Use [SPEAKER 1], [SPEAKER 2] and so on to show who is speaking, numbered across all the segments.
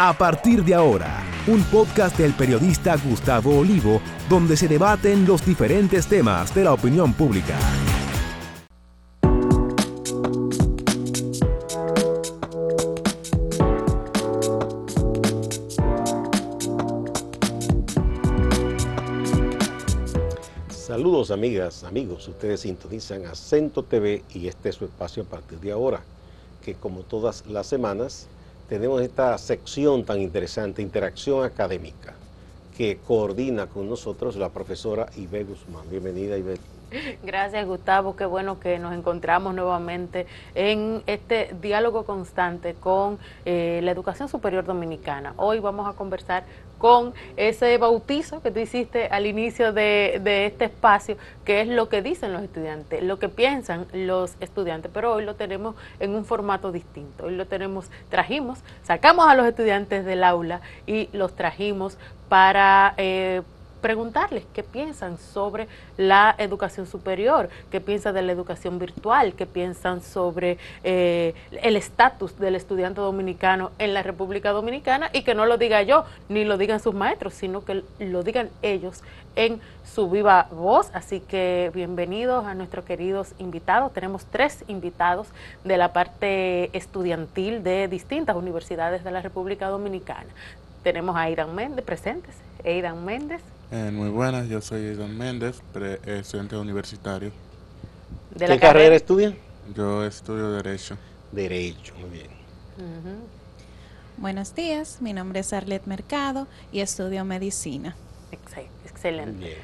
[SPEAKER 1] A partir de ahora, un podcast del periodista Gustavo Olivo, donde se debaten los diferentes temas de la opinión pública.
[SPEAKER 2] Saludos amigas, amigos, ustedes sintonizan Acento TV y este es su espacio a partir de ahora, que como todas las semanas tenemos esta sección tan interesante, Interacción Académica, que coordina con nosotros la profesora Ibe Guzmán. Bienvenida, Ibe.
[SPEAKER 3] Gracias, Gustavo. Qué bueno que nos encontramos nuevamente en este diálogo constante con eh, la educación superior dominicana. Hoy vamos a conversar con ese bautizo que tú hiciste al inicio de, de, este espacio, que es lo que dicen los estudiantes, lo que piensan los estudiantes, pero hoy lo tenemos en un formato distinto. Hoy lo tenemos, trajimos, sacamos a los estudiantes del aula y los trajimos para... Eh, preguntarles qué piensan sobre la educación superior, qué piensan de la educación virtual, qué piensan sobre eh, el estatus del estudiante dominicano en la República Dominicana y que no lo diga yo ni lo digan sus maestros, sino que lo digan ellos en su viva voz. Así que bienvenidos a nuestros queridos invitados. Tenemos tres invitados de la parte estudiantil de distintas universidades de la República Dominicana. Tenemos a Aidan Méndez presentes. Aidan Méndez.
[SPEAKER 4] Eh, muy buenas, yo soy Don Méndez, eh, estudiante universitario.
[SPEAKER 2] ¿De ¿Qué carrera, estudia?
[SPEAKER 4] Yo estudio Derecho.
[SPEAKER 2] Derecho, muy bien.
[SPEAKER 5] Buenos días, mi nombre es Arlet Mercado y estudio Medicina.
[SPEAKER 3] Excelente.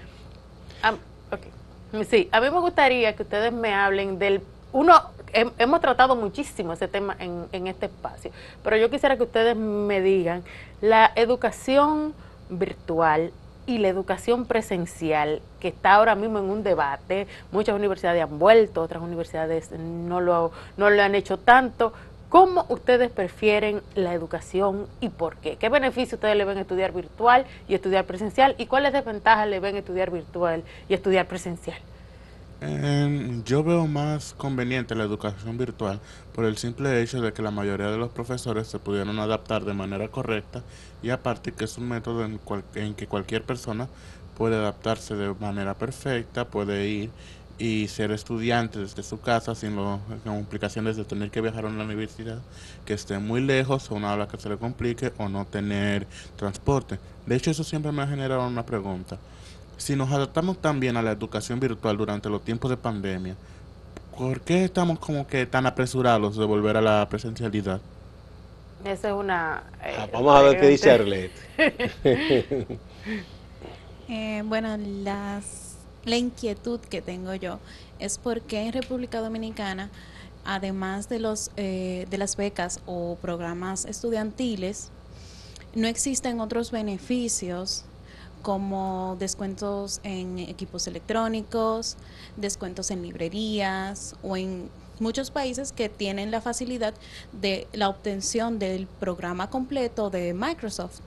[SPEAKER 3] Sí, a mí me gustaría que ustedes me hablen del... Uno, hemos tratado muchísimo ese tema en, en este espacio, pero yo quisiera que ustedes me digan, la educación virtual y la educación presencial, que está ahora mismo en un debate, muchas universidades han vuelto, otras universidades no lo, no lo han hecho tanto. ¿Cómo ustedes prefieren la educación y por qué? ¿Qué beneficio ustedes le ven estudiar virtual y estudiar presencial? ¿Y cuáles desventajas le ven estudiar virtual y estudiar presencial?
[SPEAKER 4] Yo veo más conveniente la educación virtual por el simple hecho de que la mayoría de los profesores se pudieron adaptar de manera correcta y aparte que es un método en, en que cualquier persona puede adaptarse de manera perfecta, puede ir y ser estudiante desde su casa sin las complicaciones de tener que viajar a una universidad que esté muy lejos o una aula que se le complique o no tener transporte. De hecho, eso siempre me ha generado una pregunta si nos adaptamos tan bien a la educación virtual durante los tiempos de pandemia, ¿por qué estamos como que tan apresurados de volver a la presencialidad?
[SPEAKER 3] Esa es una...
[SPEAKER 2] Eh, ah, vamos a ver qué dice Arlette.
[SPEAKER 5] eh, bueno, las, la inquietud que tengo yo es porque en República Dominicana, además de, los, eh, de las becas o programas estudiantiles, no existen otros beneficios como descuentos en equipos electrónicos, descuentos en librerías o en muchos países que tienen la facilidad de la obtención del programa completo de Microsoft.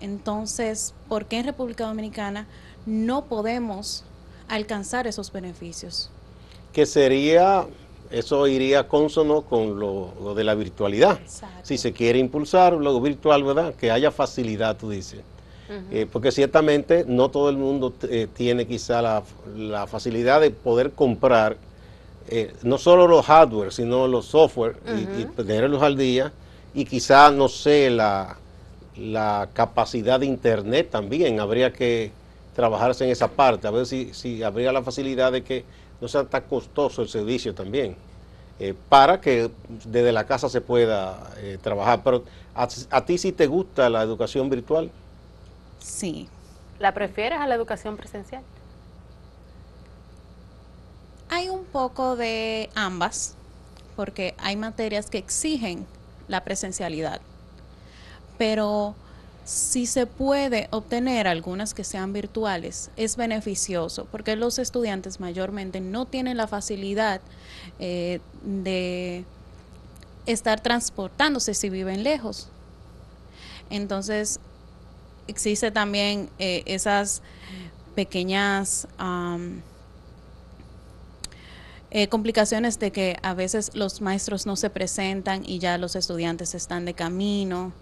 [SPEAKER 5] Entonces, ¿por qué en República Dominicana no podemos alcanzar esos beneficios?
[SPEAKER 2] Que sería, eso iría consono con lo, de la virtualidad. Si se quiere impulsar lo virtual, ¿verdad? Que haya facilidad, tú dices. Eh, porque ciertamente no todo el mundo eh, tiene quizá la, facilidad de poder comprar eh, no solo los hardware, sino los software y, tenerlos al día y quizá, no sé, la, la capacidad de internet también, habría que trabajarse en esa parte, a ver si, si habría la facilidad de que no sea tan costoso el servicio también, para que desde la casa se pueda trabajar. Pero a, a, ti sí te gusta la educación virtual?
[SPEAKER 5] Sí.
[SPEAKER 3] ¿La prefieres a la educación presencial?
[SPEAKER 5] Hay un poco de ambas, porque hay materias que exigen la presencialidad, pero si se puede obtener algunas que sean virtuales, es beneficioso, porque los estudiantes mayormente no tienen la facilidad eh, de estar transportándose si viven lejos. Entonces, existe también eh, esas pequeñas eh, complicaciones de que a veces los maestros no se presentan y ya los estudiantes están de camino.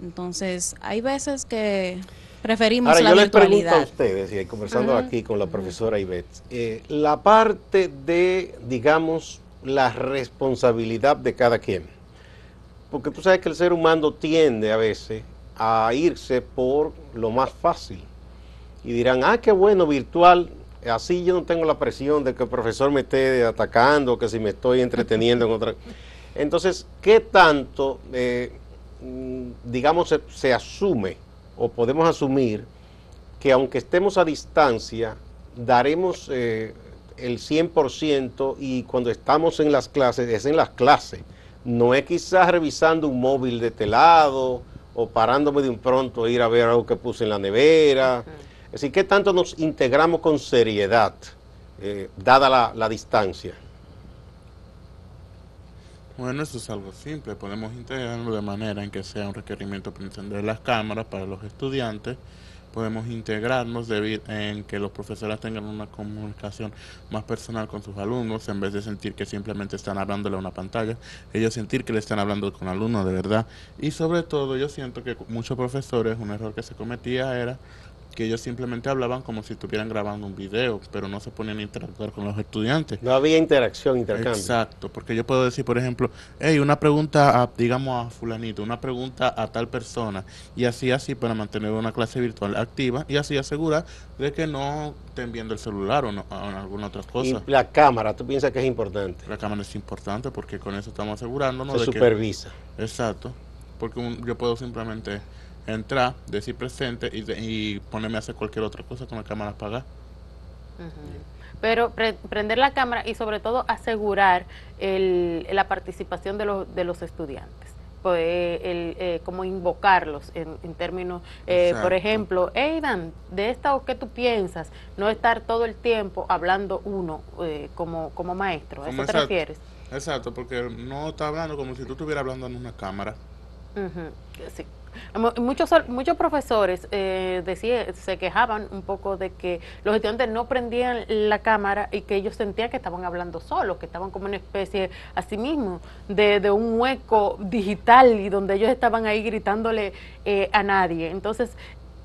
[SPEAKER 5] Entonces, hay veces que preferimos
[SPEAKER 2] Ahora,
[SPEAKER 5] la
[SPEAKER 2] yo les
[SPEAKER 5] virtualidad.
[SPEAKER 2] pregunto a ustedes, y conversando aquí con la profesora Ivette, eh, la parte de, digamos, la responsabilidad de cada quien. Porque tú sabes que el ser humano tiende a veces a irse por lo más fácil. Y dirán, ah, qué bueno, virtual, así yo no tengo la presión de que el profesor me esté atacando, que si me estoy entreteniendo en otra... Entonces, ¿qué tanto, eh, mm, digamos, se, asume o podemos asumir que aunque estemos a distancia, daremos eh, el 100% y cuando estamos en las clases, es en las clases. No es quizás revisando un móvil de telado o parándome de un pronto a ir a ver algo que puse en la nevera. Es decir, ¿qué tanto nos integramos con seriedad, eh, dada la, la distancia?
[SPEAKER 4] Bueno, eso es algo simple. Podemos integrarlo de manera en que sea un requerimiento para encender las cámaras para los estudiantes. Podemos integrarnos debi- en que los profesores tengan una comunicación más personal con sus alumnos, en vez de sentir que simplemente están hablándole a una pantalla, ellos sentir que le están hablando con alumnos de verdad. Y sobre todo, yo siento que muchos profesores, un error que se cometía era que ellos simplemente hablaban como si estuvieran grabando un video, pero no se ponían a interactuar con los estudiantes.
[SPEAKER 2] No había interacción, intercambio.
[SPEAKER 4] Exacto, porque yo puedo decir, por ejemplo, hey, una pregunta, a, digamos a fulanito, una pregunta a tal persona, y así, así, para mantener una clase virtual activa, y así asegurar de que no estén viendo el celular o, no, o alguna otra cosa.
[SPEAKER 2] Y la cámara, ¿tú piensas que es importante?
[SPEAKER 4] La cámara es importante porque con eso estamos asegurándonos
[SPEAKER 2] Se
[SPEAKER 4] de que...
[SPEAKER 2] supervisa.
[SPEAKER 4] Exacto, porque un- yo puedo simplemente entrar, decir presente y, de- y ponerme a hacer cualquier otra cosa con la cámara apagada.
[SPEAKER 3] Pero pre- prender la cámara y sobre todo asegurar el- la participación de los, de los estudiantes. Pues, eh, el, eh, como invocarlos en, en términos, eh, por ejemplo, Aidan, de esta o qué tú piensas, no estar todo el tiempo hablando uno eh, como, como maestro, ¿a eso te refieres?
[SPEAKER 4] Exacto, porque no está hablando como si tú estuvieras hablando en una cámara.
[SPEAKER 3] Sí. Mu- Muchos, muchos profesores eh, decía- se quejaban un poco de que los estudiantes no prendían la cámara y que ellos sentían que estaban hablando solos, que estaban como una especie, así mismo, de, de un hueco digital y donde ellos estaban ahí gritándole eh, a nadie. Entonces,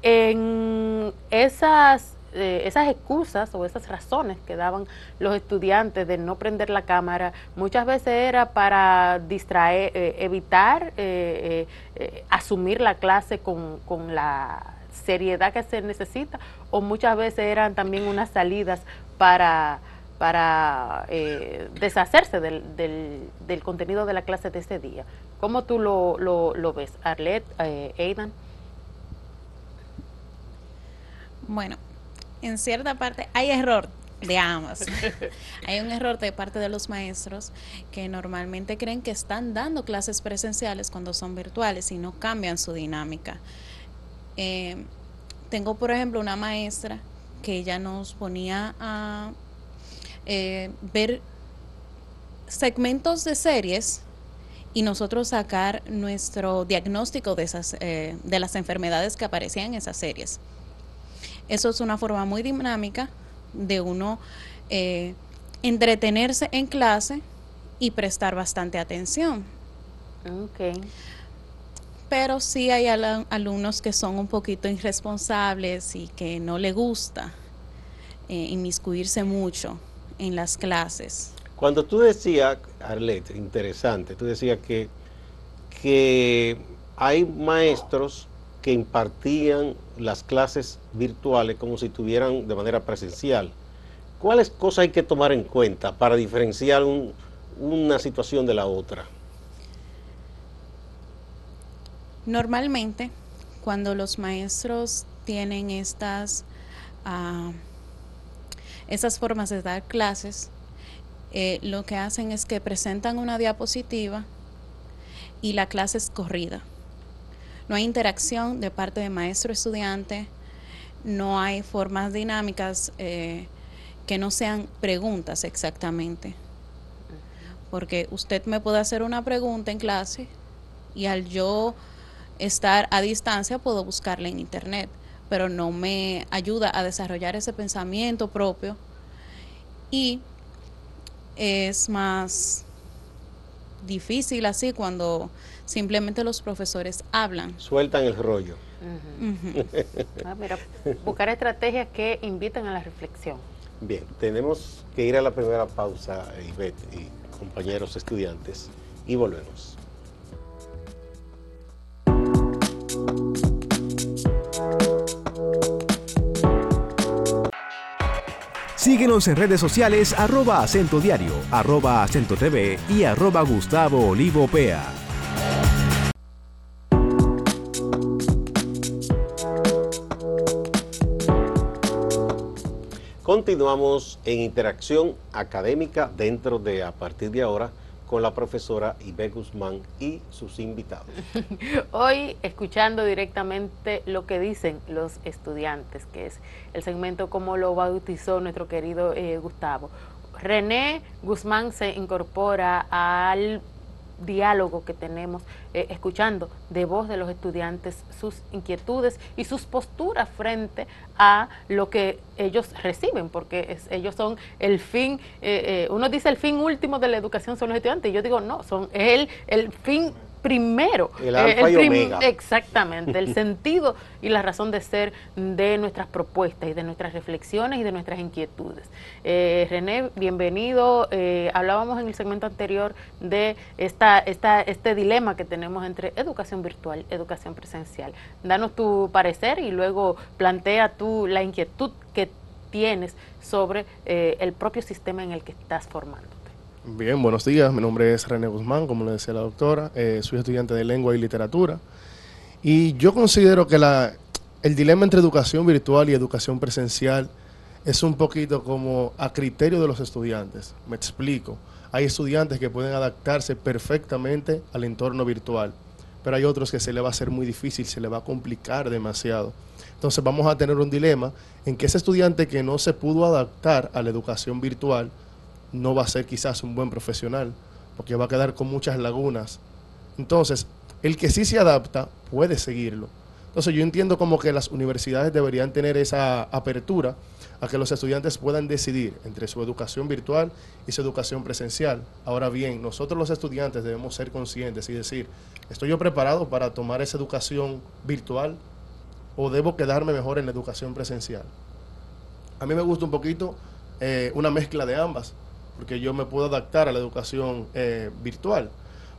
[SPEAKER 3] en esas, eh, esas excusas o esas razones que daban los estudiantes de no prender la cámara, muchas veces era para distraer, eh, evitar eh, eh, asumir la clase con, con la seriedad que se necesita, o muchas veces eran también unas salidas para para eh, deshacerse del, del, contenido de la clase de ese día. ¿Cómo tú lo, lo, lo ves, Arlette, eh, Aidan?
[SPEAKER 5] Bueno, en cierta parte hay error de ambas. hay un error de parte de los maestros que normalmente creen que están dando clases presenciales cuando son virtuales y no cambian su dinámica. Eh, tengo, por ejemplo, una maestra que ella nos ponía a eh, ver segmentos de series y nosotros sacar nuestro diagnóstico de esas eh, de las enfermedades que aparecían en esas series. Eso es una forma muy dinámica de uno eh, entretenerse en clase y prestar bastante atención.
[SPEAKER 3] Okay.
[SPEAKER 5] Pero sí hay al- alumnos que son un poquito irresponsables y que no le gusta eh, inmiscuirse mucho en las clases.
[SPEAKER 2] Cuando tú decías, Arlette, interesante, tú decías que, que hay maestros que impartían las clases virtuales como si estuvieran de manera presencial. ¿Cuáles cosas hay que tomar en cuenta para diferenciar un- una situación de la otra?
[SPEAKER 5] Normalmente, cuando los maestros tienen estas, ah, estas formas de dar clases, eh, lo que hacen es que presentan una diapositiva y la clase es corrida. No hay interacción de parte de maestro-estudiante, no hay formas dinámicas eh, que no sean preguntas exactamente. Porque usted me puede hacer una pregunta en clase y al yo estar a distancia puedo buscarla en internet, pero no me ayuda a desarrollar ese pensamiento propio y es más difícil así cuando simplemente los profesores hablan.
[SPEAKER 2] Sueltan el rollo.
[SPEAKER 3] Ah, buscar estrategias que inviten a la reflexión.
[SPEAKER 2] Bien, tenemos que ir a la primera pausa, Ivette y compañeros estudiantes, y volvemos.
[SPEAKER 1] Síguenos en redes sociales arroba acento diario, arroba acento TV y arroba Gustavo Olivo Pea.
[SPEAKER 2] Continuamos en interacción académica dentro de, a partir de ahora, con la profesora Ibe Guzmán y sus invitados.
[SPEAKER 3] Hoy escuchando directamente lo que dicen los estudiantes, que es el segmento como lo bautizó nuestro querido eh, Gustavo. René Guzmán se incorpora al diálogo que tenemos, eh, escuchando de voz de los estudiantes sus inquietudes y sus posturas frente a lo que ellos reciben, porque ellos son el fin, eh, eh, uno dice el fin último de la educación son los estudiantes, y yo digo no, son el, el fin primero.
[SPEAKER 2] El eh,
[SPEAKER 3] Exactamente, el sentido y la razón de ser de nuestras propuestas y de nuestras reflexiones y de nuestras inquietudes. Eh, René, bienvenido. Eh, hablábamos en el segmento anterior de esta, esta, este dilema que tenemos entre educación virtual, educación presencial. Danos tu parecer y luego plantea tú la inquietud que tienes sobre el propio sistema en el que estás formando.
[SPEAKER 6] Bien, buenos días. Mi nombre es René Guzmán, como le decía la doctora. Eh, soy estudiante de lengua y literatura. Y yo considero que la, el dilema entre educación virtual y educación presencial es un poquito como a criterio de los estudiantes. Me explico. Hay estudiantes que pueden adaptarse perfectamente al entorno virtual, pero hay otros que se le va a hacer muy difícil, se le va a complicar demasiado. Entonces vamos a tener un dilema en que ese estudiante que no se pudo adaptar a la educación virtual, no va a ser quizás un buen profesional, porque va a quedar con muchas lagunas. Entonces, el que sí se adapta puede seguirlo. Entonces, yo entiendo como que las universidades deberían tener esa apertura a que los estudiantes puedan decidir entre su educación virtual y su educación presencial. Ahora bien, nosotros los estudiantes debemos ser conscientes y decir, ¿estoy yo preparado para tomar esa educación virtual o debo quedarme mejor en la educación presencial? A mí me gusta un poquito eh, una mezcla de ambas porque yo me puedo adaptar a la educación eh, virtual.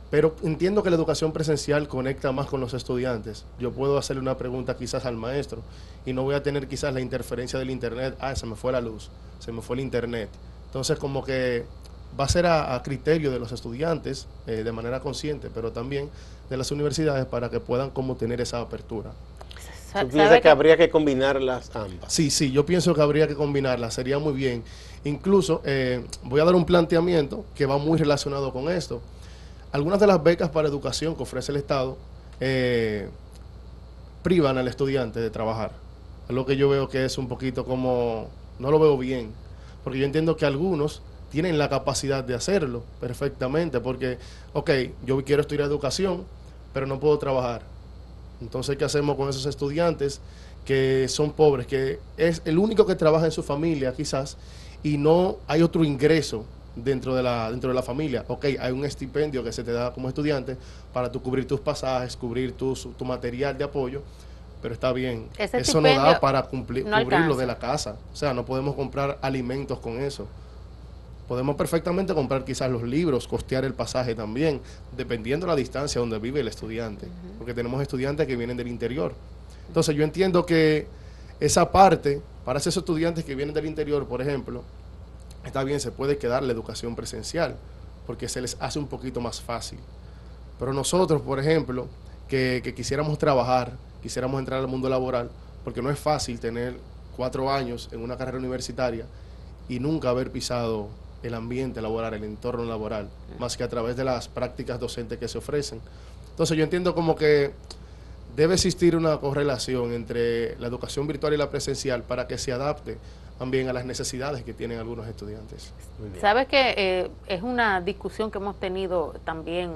[SPEAKER 6] Pero entiendo que la educación presencial conecta más con los estudiantes. Yo puedo hacerle una pregunta quizás al maestro y no voy a tener quizás la interferencia del internet. Ah, se me fue la luz, se me fue el internet. Entonces como que va a ser a, criterio de los estudiantes eh, de manera consciente, pero también de las universidades para que puedan como tener esa apertura.
[SPEAKER 2] ¿Tú piensas que habría que combinarlas ambas?
[SPEAKER 6] Sí, sí, yo pienso que habría que combinarlas, sería muy bien. Incluso eh, voy a dar un planteamiento que va muy relacionado con esto. Algunas de las becas para educación que ofrece el Estado eh, privan al estudiante de trabajar. Es lo que yo veo que es un poquito como, no lo veo bien, porque yo entiendo que algunos tienen la capacidad de hacerlo perfectamente, porque, ok, yo quiero estudiar educación, pero no puedo trabajar entonces, ¿qué hacemos con esos estudiantes que son pobres, que es el único que trabaja en su familia quizás y no hay otro ingreso dentro de la dentro de la familia. Ok, hay un estipendio que se te da como estudiante para tu cubrir tus pasajes, cubrir tu, tu material de apoyo, pero está bien. eso no da para cumplir, cubrir lo de la casa. O sea, no podemos comprar alimentos con eso. Podemos perfectamente comprar quizás los libros, costear el pasaje también, dependiendo de la distancia donde vive el estudiante, porque tenemos estudiantes que vienen del interior. Entonces yo entiendo que esa parte, para esos estudiantes que vienen del interior, por ejemplo, está bien, se puede quedar la educación presencial, porque se les hace un poquito más fácil. Pero nosotros, por ejemplo, que, que quisiéramos trabajar, quisiéramos entrar al mundo laboral, porque no es fácil tener cuatro años en una carrera universitaria y nunca haber pisado el ambiente laboral, el entorno laboral, más que a través de las prácticas docentes que se ofrecen. Entonces yo entiendo como que debe existir una correlación entre la educación virtual y la presencial para que se adapte también a las necesidades que tienen algunos estudiantes.
[SPEAKER 3] Sabes que eh, es una discusión que hemos tenido también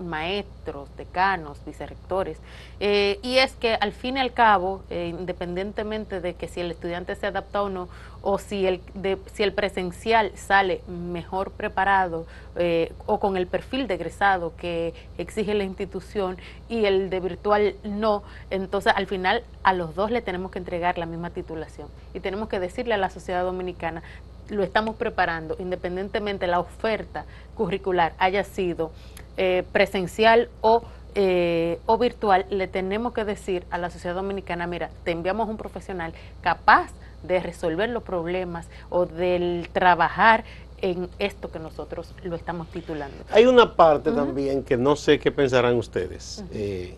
[SPEAKER 3] maestros, decanos, vicerrectores. Eh, y es que al fin y al cabo, eh, independientemente de que si el estudiante se adapta o no, o si el, de, si el presencial sale mejor preparado eh, o con el perfil de egresado que exige la institución y el de virtual no, entonces al final a los dos le tenemos que entregar la misma titulación y tenemos que decirle a la sociedad dominicana, lo estamos preparando, independientemente la oferta curricular haya sido eh, presencial o, eh, o virtual, le tenemos que decir a la sociedad dominicana, mira, te enviamos un profesional capaz de resolver los problemas o del trabajar en esto que nosotros lo estamos titulando.
[SPEAKER 2] Hay una parte también que no sé qué pensarán ustedes, eh,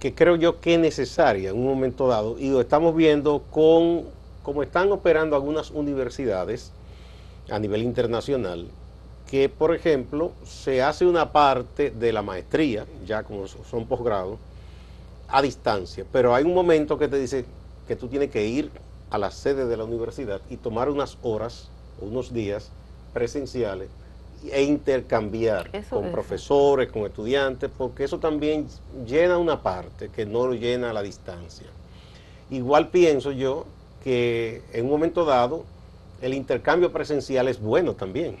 [SPEAKER 2] que creo yo que es necesaria en un momento dado, y lo estamos viendo con cómo están operando algunas universidades a nivel internacional, que por ejemplo se hace una parte de la maestría, ya como son posgrados, a distancia, pero hay un momento que te dice, que tú tienes que ir a la sede de la universidad y tomar unas horas o unos días presenciales e intercambiar con profesores, con estudiantes, porque eso también llena una parte que no lo llena a la distancia. Igual pienso yo que en un momento dado el intercambio presencial es bueno también,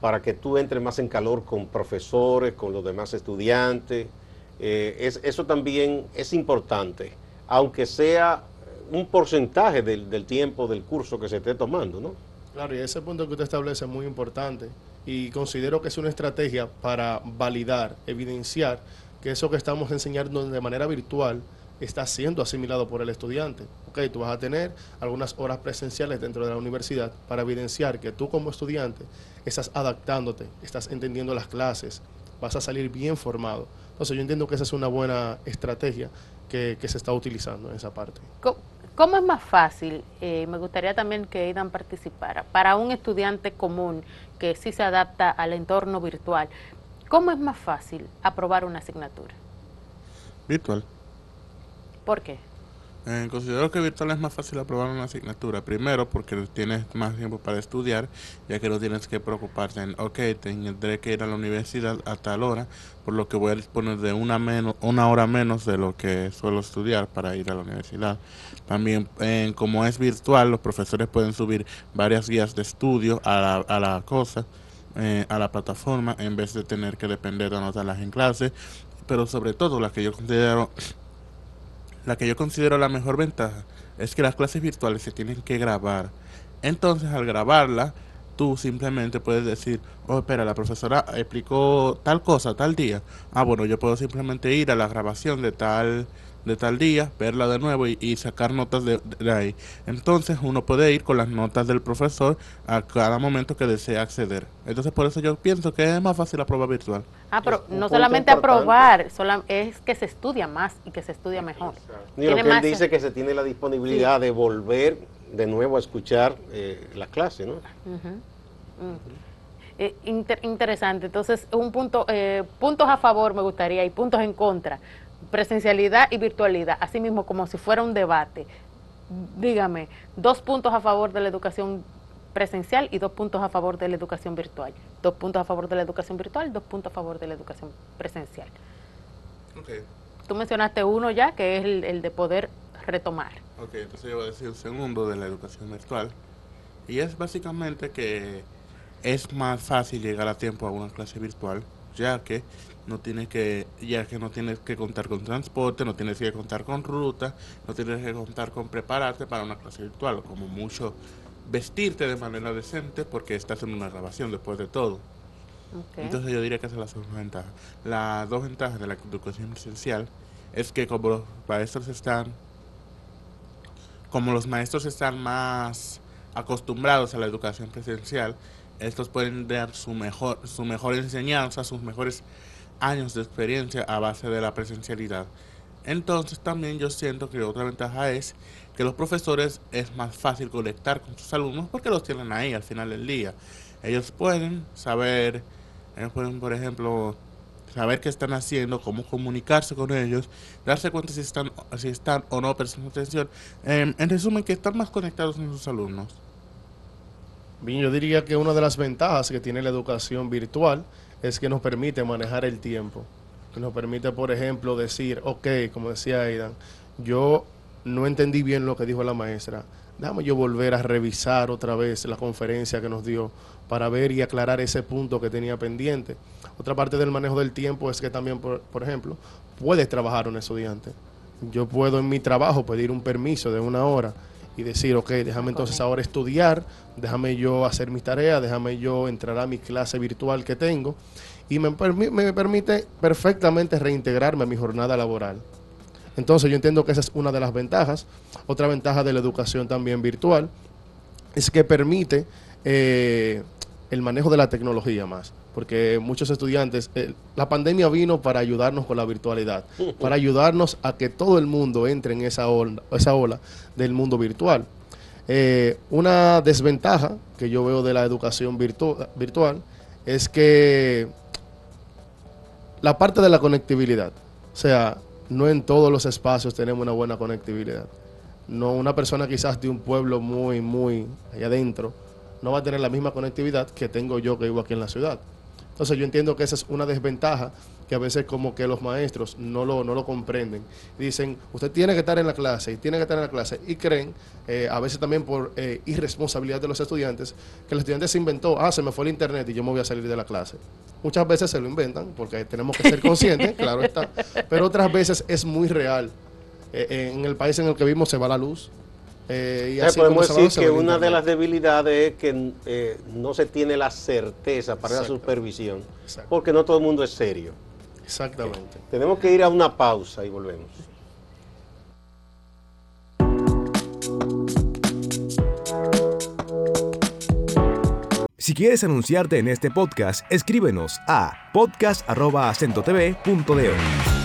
[SPEAKER 2] para que tú entres más en calor con profesores, con los demás estudiantes. Eh, es, eso también es importante, aunque sea un porcentaje del, tiempo del curso que se esté tomando, ¿no?
[SPEAKER 6] Claro, y ese punto que usted establece es muy importante y considero que es una estrategia para validar, evidenciar que eso que estamos enseñando de manera virtual está siendo asimilado por el estudiante. Ok, tú vas a tener algunas horas presenciales dentro de la universidad para evidenciar que tú como estudiante estás adaptándote, estás entendiendo las clases, vas a salir bien formado. Entonces yo entiendo que esa es una buena estrategia que, que se está utilizando en esa parte.
[SPEAKER 3] ¿Cómo es más fácil? Eh, me gustaría también que Aidan participara. Para un estudiante común que sí se adapta al entorno virtual, ¿cómo es más fácil aprobar una asignatura?
[SPEAKER 4] Virtual.
[SPEAKER 3] ¿Por qué?
[SPEAKER 4] Eh, considero que virtual es más fácil aprobar una asignatura. Primero, porque tienes más tiempo para estudiar, ya que no tienes que preocuparte en, ok, tendré que ir a la universidad a tal hora, por lo que voy a disponer de una, menos, una hora menos de lo que suelo estudiar para ir a la universidad. También, como es virtual, los profesores pueden subir varias guías de estudio a la, cosa, eh, a la plataforma, en vez de tener que depender de anotarlas en clase. Pero sobre todo, la que yo considero la que yo considero la mejor ventaja es que las clases virtuales se tienen que grabar. Entonces, al grabarla, tú simplemente puedes decir, oh, espera, la profesora explicó tal cosa tal día. Ah, bueno, yo puedo simplemente ir a la grabación de tal de tal día, verla de nuevo y, sacar notas de, ahí. Entonces uno puede ir con las notas del profesor a cada momento que desea acceder. Entonces por eso yo pienso que es más fácil aprobar virtual.
[SPEAKER 3] Ah, pero no solamente aprobar, es que se estudia más y que se estudia mejor.
[SPEAKER 2] Y lo que él dice que se tiene la disponibilidad de volver de nuevo a escuchar eh, la clase, ¿no?
[SPEAKER 3] Eh, interesante. Entonces, un punto, eh, puntos a favor me gustaría y puntos en contra presencialidad y virtualidad, así mismo como si fuera un debate. Dígame, dos puntos a favor de la educación presencial y dos puntos a favor de la educación virtual. Dos puntos a favor de la educación virtual, dos puntos a favor de la educación presencial. Okay. Tú mencionaste uno ya, que es el, de poder retomar.
[SPEAKER 4] Ok, entonces yo voy a decir un segundo de la educación virtual. Y es básicamente que es más fácil llegar a tiempo a una clase virtual, ya que no tienes que, ya que no tienes que contar con transporte, no tienes que contar con ruta, no tienes que contar con prepararte para una clase virtual, como mucho vestirte de manera decente porque estás en una grabación después de todo. Entonces yo diría que esa es la segunda ventaja. Las dos ventajas de la educación esencial es que como los maestros están, como los maestros están más acostumbrados a la educación presencial, estos pueden dar su mejor, su mejor enseñanza, sus mejores años de experiencia a base de la presencialidad. Entonces también yo siento que otra ventaja es que los profesores es más fácil conectar con sus alumnos porque los tienen ahí al final del día. Ellos pueden saber, ellos pueden por ejemplo saber qué están haciendo, cómo comunicarse con ellos, darse cuenta si están, si están o no prestando atención. Em, en resumen, que están más conectados con sus alumnos.
[SPEAKER 6] Bien, yo diría que una de las ventajas que tiene la educación virtual es que nos permite manejar el tiempo. Que nos permite, por ejemplo, decir, ok, como decía Aidan, yo no entendí bien lo que dijo la maestra. Déjame yo volver a revisar otra vez la conferencia que nos dio para ver y aclarar ese punto que tenía pendiente. Otra parte del manejo del tiempo es que también, por, por ejemplo, puedes trabajar un estudiante. Yo puedo en mi trabajo pedir un permiso de una hora y decir, ok, déjame entonces ahora estudiar, déjame yo hacer mis tareas, déjame yo entrar a mi clase virtual que tengo y me, me permite perfectamente reintegrarme a mi jornada laboral. Entonces yo entiendo que esa es una de las ventajas. Otra ventaja de la educación también virtual es que permite eh, el manejo de la tecnología más porque muchos estudiantes, eh, la pandemia vino para ayudarnos con la virtualidad, para ayudarnos a que todo el mundo entre en esa ola, esa ola del mundo virtual. Eh, una desventaja que yo veo de la educación virtual es que la parte de la conectividad, o sea, no en todos los espacios tenemos una buena conectividad. No, una persona quizás de un pueblo muy, muy allá adentro, no va a tener la misma conectividad que tengo yo que vivo aquí en la ciudad. Entonces yo entiendo que esa es una desventaja que a veces como que los maestros no lo, no lo comprenden. Dicen, usted tiene que estar en la clase y tiene que estar en la clase y creen, eh, a veces también por eh, irresponsabilidad de los estudiantes, que el estudiante se inventó, ah, se me fue el internet y yo me voy a salir de la clase. Muchas veces se lo inventan porque tenemos que ser conscientes, claro está, pero otras veces es muy real. Eh, en el país en el que vivimos se va la luz,
[SPEAKER 2] eh, y podemos decir que una de las debilidades es que eh, no se tiene la certeza para la supervisión, porque no todo el mundo es serio.
[SPEAKER 6] Exactamente.
[SPEAKER 2] tenemos que ir a una pausa y volvemos.
[SPEAKER 1] Si quieres anunciarte en este podcast, escríbenos a podcast.acentotv.de.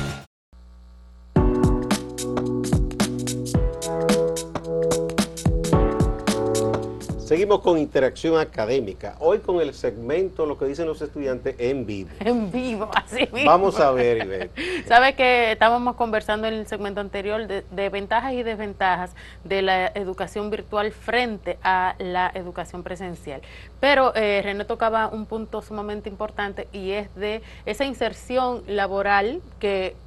[SPEAKER 2] Seguimos con interacción académica. Hoy con el segmento Lo que dicen los estudiantes en vivo.
[SPEAKER 3] En vivo, así mismo.
[SPEAKER 2] Vamos a ver, Ivette.
[SPEAKER 3] Sabe que estábamos conversando en el segmento anterior de, ventajas y desventajas de la educación virtual frente a la educación presencial. Pero eh, René tocaba un punto sumamente importante y es de esa inserción laboral que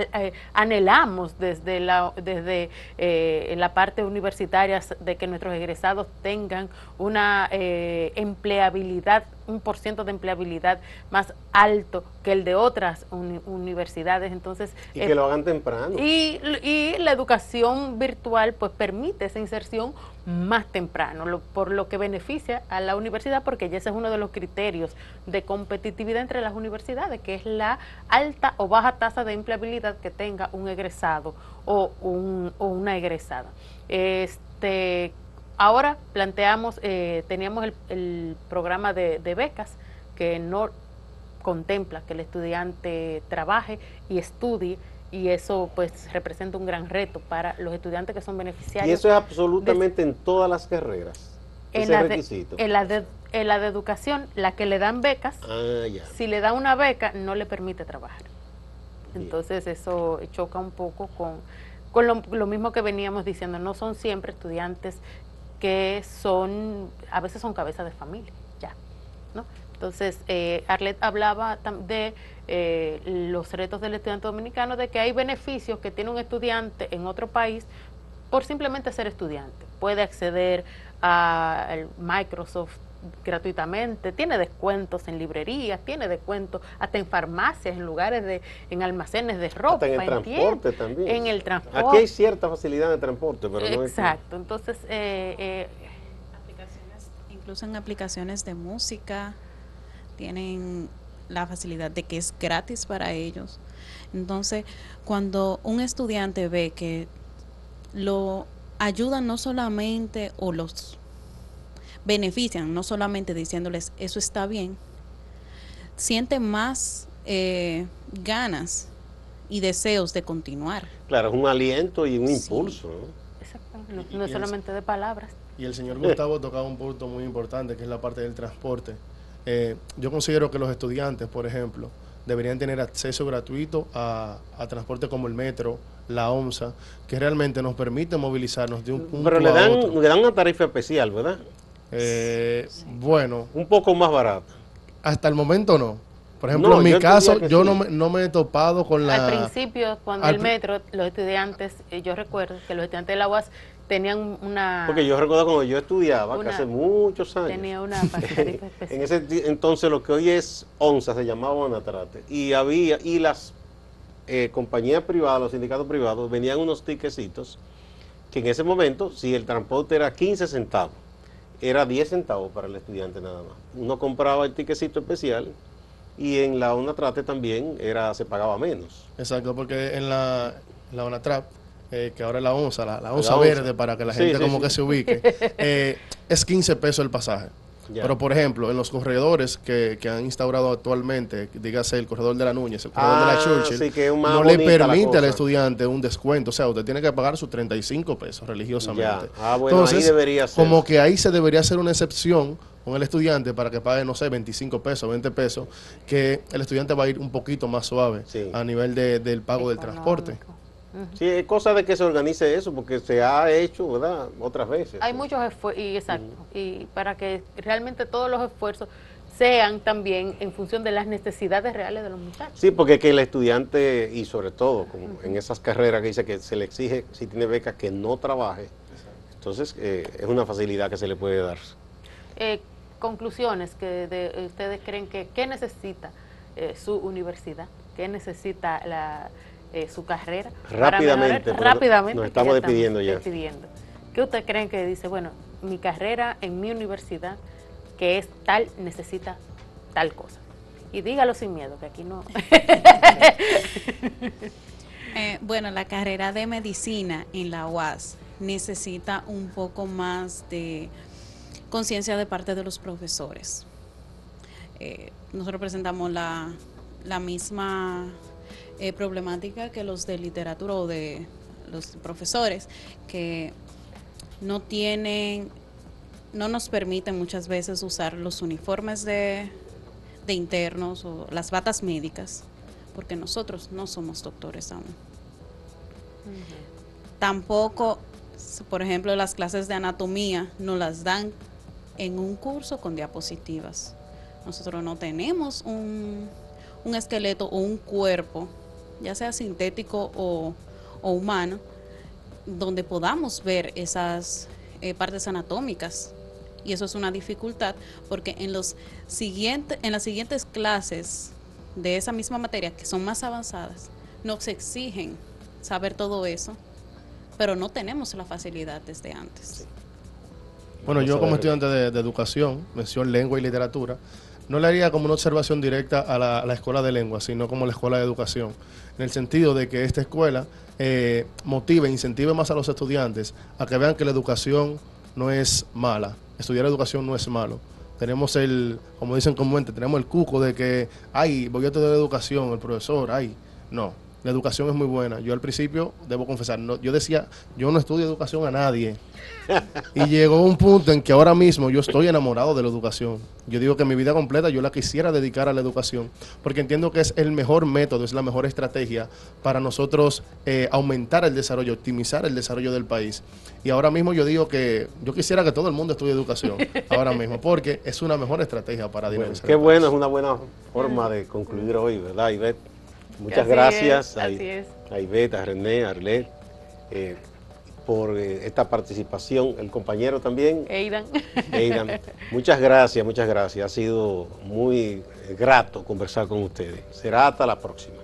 [SPEAKER 3] eh, anhelamos desde la, desde, eh, la parte universitaria de que nuestros egresados tengan una eh, empleabilidad un por ciento de empleabilidad más alto que el de otras universidades. Entonces,
[SPEAKER 2] y que lo hagan temprano.
[SPEAKER 3] Y, y, la educación virtual pues permite esa inserción más temprano, por lo que beneficia a la universidad, porque ese es uno de los criterios de competitividad entre las universidades, que es la alta o baja tasa de empleabilidad que tenga un egresado o, un, o una egresada. Este, Ahora planteamos, eh, teníamos el, programa de, becas que no contempla que el estudiante trabaje y estudie y eso pues representa un gran reto para los estudiantes que son beneficiarios.
[SPEAKER 2] Y eso es absolutamente en todas las carreras.
[SPEAKER 3] En la, de, en, la de, en la de educación, la que le dan becas, ah, si le dan una beca, no le permite trabajar. Entonces eso choca un poco con, con lo, lo, mismo que veníamos diciendo, no son siempre estudiantes que son, a veces son cabezas de familia, ya, ¿no? Entonces, eh, Arlet hablaba de eh, los retos del estudiante dominicano, de que hay beneficios que tiene un estudiante en otro país por simplemente ser estudiante. Puede acceder a Microsoft gratuitamente, tiene descuentos en librerías, tiene descuentos hasta en farmacias, en lugares de, en almacenes de ropa,
[SPEAKER 2] en el transporte también.
[SPEAKER 3] En el transporte.
[SPEAKER 2] Aquí hay cierta facilidad de transporte, pero
[SPEAKER 3] no Exacto, entonces eh, eh,
[SPEAKER 5] aplicaciones, incluso en aplicaciones de música tienen la facilidad de que es gratis para ellos. Entonces, cuando un estudiante ve que lo ayudan no solamente o los benefician, no solamente diciéndoles eso está bien, sienten más eh, ganas y deseos de continuar.
[SPEAKER 2] Claro, es un aliento y un impulso.
[SPEAKER 3] ¿no? no, solamente de palabras.
[SPEAKER 6] Y el señor Gustavo tocaba un punto muy importante, que es la parte del transporte. Eh, yo considero que los estudiantes, por ejemplo, deberían tener acceso gratuito a, transporte como el metro, la OMSA, que realmente nos permite movilizarnos de un punto
[SPEAKER 2] Pero le dan, le dan una tarifa especial, ¿verdad?
[SPEAKER 6] Eh, bueno.
[SPEAKER 2] Un poco más barata.
[SPEAKER 6] hasta el momento no. Por ejemplo, en mi caso, yo no, me, no me he topado con la...
[SPEAKER 3] Al principio, cuando el metro, los estudiantes, eh, yo recuerdo que los estudiantes de la UAS tenían una...
[SPEAKER 2] Porque yo recuerdo cuando yo estudiaba, que hace muchos años.
[SPEAKER 3] Tenía una
[SPEAKER 2] En ese entonces lo que hoy es ONSA se llamaba Onatrate. Y había, y las eh, compañías privadas, los sindicatos privados, venían unos tiquecitos que en ese momento, si el transporte era 15 centavos, era 10 centavos para el estudiante nada más. Uno compraba el tiquecito especial y en la Onatrate también era se pagaba menos.
[SPEAKER 6] Exacto, porque en la, la Onatrap eh, que ahora es la onza, la, onza verde, para que la gente como que se ubique, eh, es 15 pesos el pasaje. Pero, por ejemplo, en los corredores que, que, han instaurado actualmente, dígase el corredor de la Núñez, el corredor de la ah, Churchill, no le permite al estudiante un descuento. O sea, usted tiene que pagar sus 35 pesos religiosamente.
[SPEAKER 2] Ah, bueno, Entonces, debería ser.
[SPEAKER 6] como que ahí se debería hacer una excepción con el estudiante para que pague, no sé, 25 pesos, 20 pesos, que el estudiante va a ir un poquito más suave a nivel de, del pago del transporte.
[SPEAKER 2] Sí, es cosa de que se organice eso, porque se ha hecho, ¿verdad? Otras veces.
[SPEAKER 3] Hay muchos esfuerzos, y exacto, y para que realmente todos los esfuerzos sean también en función de las necesidades reales de los muchachos.
[SPEAKER 2] Sí, porque que el estudiante, y sobre todo como en esas carreras que dice que se le exige, si tiene beca, que no trabaje, entonces eh, es una facilidad que se le puede dar.
[SPEAKER 3] Eh, conclusiones que de, ustedes creen que, ¿qué necesita eh, su universidad? ¿Qué necesita la eh, su carrera.
[SPEAKER 2] Rápidamente,
[SPEAKER 3] rápidamente.
[SPEAKER 2] Nos estamos despidiendo ya.
[SPEAKER 3] ¿Qué usted creen que dice? Bueno, mi carrera en mi universidad, que es tal, necesita tal cosa. Y dígalo sin miedo, que aquí no.
[SPEAKER 5] Eh, bueno, la carrera de medicina en la UAS necesita un poco más de conciencia de parte de los profesores. Eh, nosotros presentamos la, la misma eh, problemática que los de literatura o de los profesores que no tienen, no nos permiten muchas veces usar los uniformes de, de internos o las batas médicas, porque nosotros no somos doctores aún. Tampoco, por ejemplo, las clases de anatomía no las dan en un curso con diapositivas. Nosotros no tenemos un, un esqueleto o un cuerpo ya sea sintético o, humano, donde podamos ver esas eh, partes anatómicas. Y eso es una dificultad porque en, los siguientes, en las siguientes clases de esa misma materia, que son más avanzadas, nos exigen saber todo eso, pero no tenemos la facilidad desde antes.
[SPEAKER 6] Bueno, yo como estudiante de, de educación, mención lengua y literatura, no le haría como una observación directa a la, escuela de lengua, sino como la escuela de educación, en el sentido de que esta escuela eh, motive, incentive más a los estudiantes a que vean que la educación no es mala, estudiar educación no es malo. Tenemos el, como dicen comúnmente, tenemos el cuco de que, ay, voy a estudiar educación, el profesor, ay, no, la educación es muy buena. Yo al principio, debo confesar, no, yo decía, yo no estudio educación a nadie. y llegó un punto en que ahora mismo yo estoy enamorado de la educación. Yo digo que mi vida completa yo la quisiera dedicar a la educación, porque entiendo que es el mejor método, es la mejor estrategia para nosotros eh, aumentar el desarrollo, optimizar el desarrollo del país. Y ahora mismo yo digo que yo quisiera que todo el mundo estudie educación, ahora mismo, porque es una mejor estrategia para
[SPEAKER 2] dinamizar. qué bueno, es una buena forma de concluir hoy, ¿verdad, Ivette? Muchas gracias a, así a, Ivette, René, a Arlet, eh, por eh, esta participación. El compañero también.
[SPEAKER 3] Eidan.
[SPEAKER 2] Eidan. Muchas gracias, muchas gracias. Ha sido muy eh, grato conversar con ustedes. Será hasta la próxima.